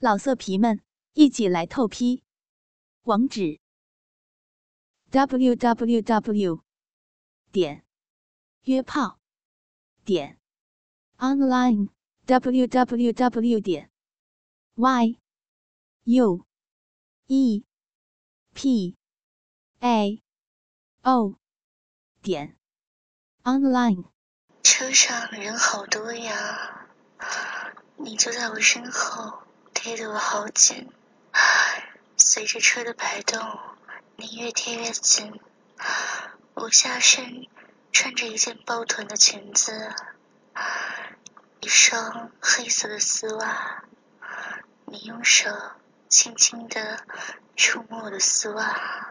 老色皮们，一起来透批！网址：w w w 点约炮点 online w w w 点 y u e p a o 点 online。车上人好多呀，你就在我身后。贴得我好紧，随着车的摆动，你越贴越紧。我下身穿着一件包臀的裙子，一双黑色的丝袜。你用手轻轻地触摸我的丝袜，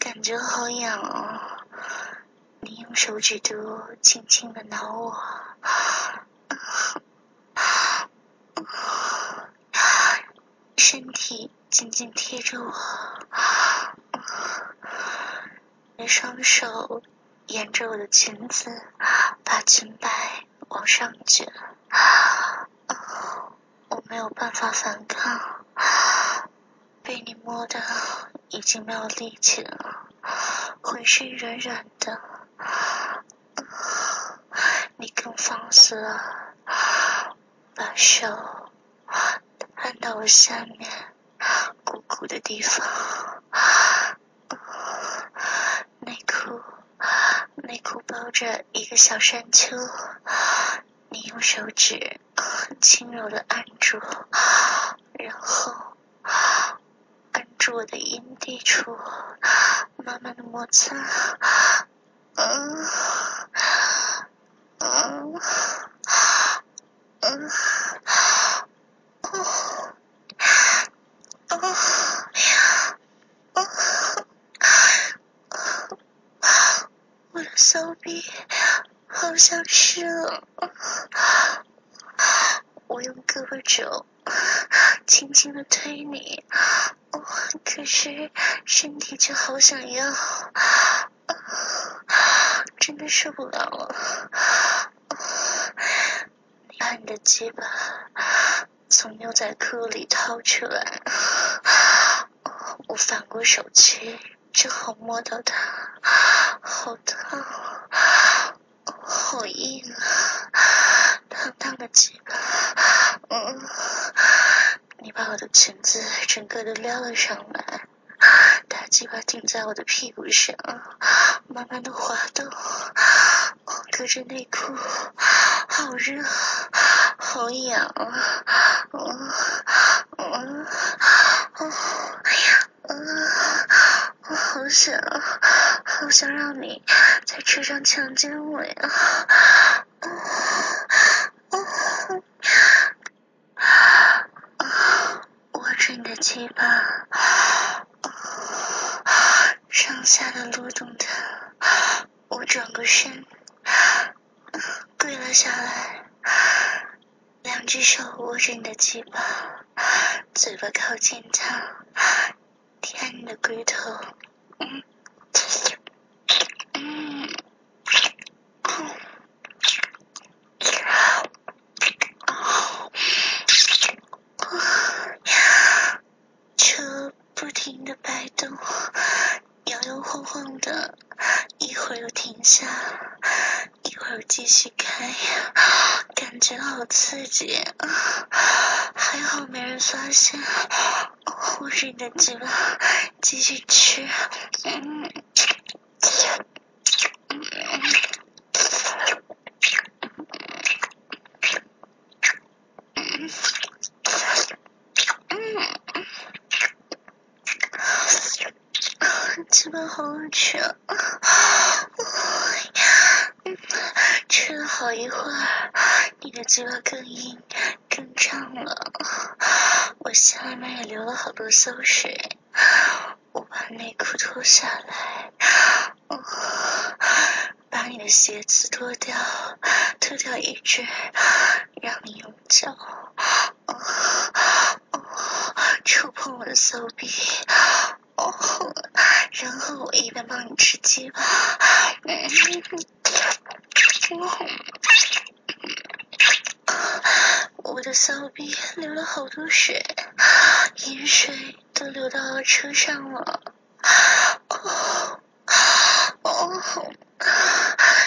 感觉好痒哦。你用手指肚轻轻地挠我。身体紧紧贴着我，你双手沿着我的裙子把裙摆往上卷，我没有办法反抗，被你摸的已经没有力气了，浑身软软的，你更放肆了，把手。看到我下面鼓鼓的地方，内裤内裤包着一个小山丘，你用手指轻柔的按住，然后按住我的阴蒂处，慢慢的摩擦，嗯嗯嗯。骚逼，好像是了。我用胳膊肘轻轻的推你，可是身体却好想要，真的受不了了。把你的鸡巴从牛仔裤里掏出来，我反过手去，正好摸到它。好烫，好硬啊！烫烫的鸡巴，嗯，你把我的裙子整个都撩了上来，大鸡巴顶在我的屁股上，慢慢的滑动，我隔着内裤，好热，好痒啊！嗯嗯，哦，哎呀，嗯，我好想。好想让你在车上强奸我呀！握着你的鸡巴，上下的蠕动的，我转过身，跪了下来，两只手握着你的鸡巴，嘴巴靠近它，舔你的龟头，嗯。好刺激，还好没人发现，我是你的鸡巴，继续吃。嗯，鸡巴好吃，吃了好一会儿。你的嘴巴更硬、更胀了，我下面也流了好多馊水。我把内裤脱下来，把你的鞋子脱掉，脱掉一只，让你用脚哦触碰我的骚逼，然后我一边帮你吃鸡巴。的骚逼流了好多水，盐水都流到了车上了。哦哦，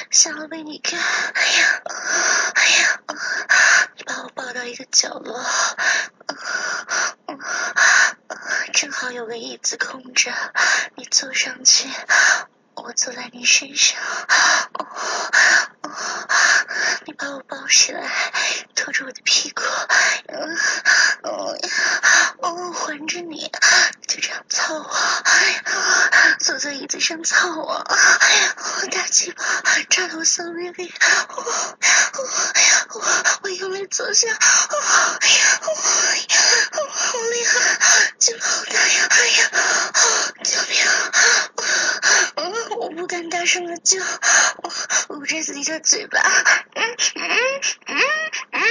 小贝，你看，哎呀，哎呀，你把我抱到一个角落，正好有个椅子空着，你坐上去，我坐在你身上。哦哦，你把我抱起来，拖着我的屁股，嗯哦哦，环着你，就这样操我，坐在椅子上操我，大鸡巴插到我骚逼里，我我我我用力坐下，我我我好厉害，鸡巴好大呀，哎呀，救命！我不敢大声的叫，我捂着自己的嘴巴。嗯嗯嗯嗯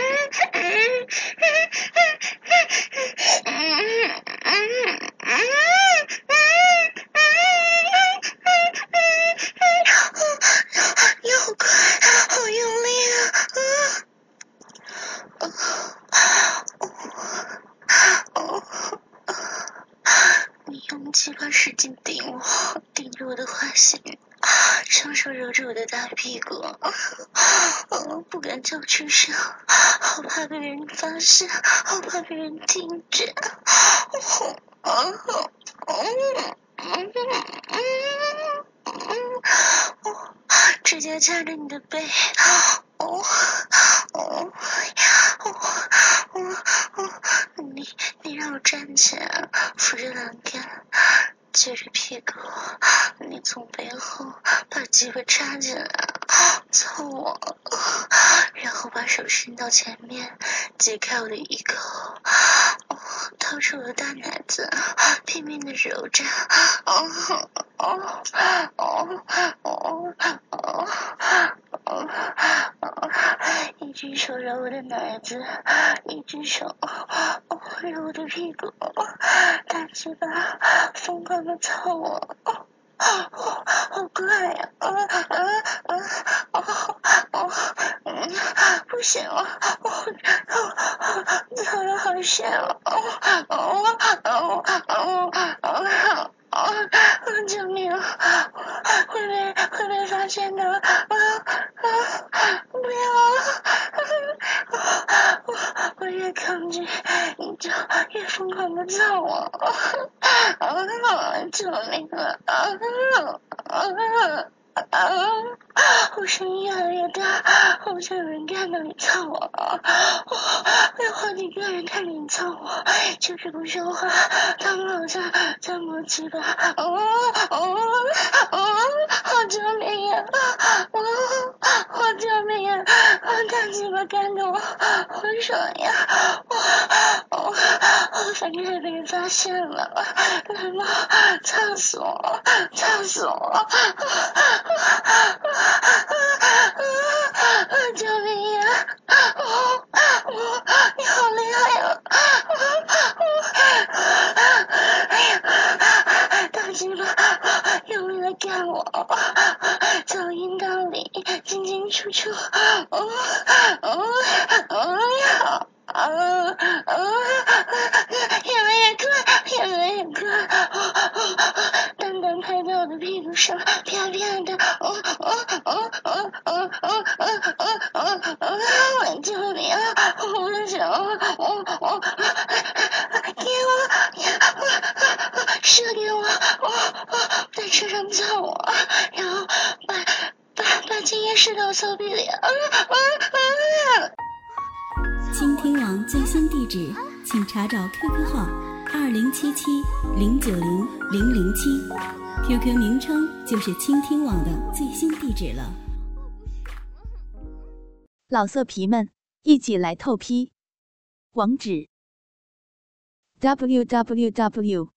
嗯嗯嗯你好快，好用力啊！你用鸡巴使劲顶我，顶着我的花心，双手揉着我的大屁股，不敢叫出声，好怕被人发现，好怕被人听见。直接掐着你的背，哦哦哦哦，你你让我站起来，扶着栏杆，撅着屁股，你从背后把鸡巴插进来，操我，然后把手伸到前面，解开我的衣口，掏出我的大奶子，拼命的揉着，哦哦哦哦哦哦，一只手揉我的奶子，一只手揉我的屁股，大鸡巴疯狂的操我，好快呀！啊啊啊啊啊！不行了，我操的好险了哦哦哦哦哦哦哦！救命！会被会被发现的！啊啊！不要！我我越抗拒，你就越疯狂的操我！啊！救命啊！啊啊！啊！我声音越来越大，好像有人看到你操我，有好几个人看着你操我，就是不说话，他们好像在摸鸡巴，哦哦哦！救命呀！哦，好救命呀！大鸡巴干的我好爽呀！我我反正被人发现了，来吧，操死我，操死我！救命呀！我我你好厉害呀！大鸡巴用力的干我，从阴道里进进出出，哦哦哦呀！啊啊啊！越来越快，越来越快，蛋蛋拍在我的屁股上，啪啪的，哦哦哦哦哦哦哦哦哦！救命啊！我想，我我给我，射给我，哦哦在车上揍我，啊然后把把把精液射到我骚逼里，啊啊啊！倾听网最新地址，请查找 QQ 号二零七七零九零零零七，QQ 名称就是倾听网的最新地址了。老色皮们，一起来透批！网址：www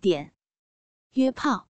点约炮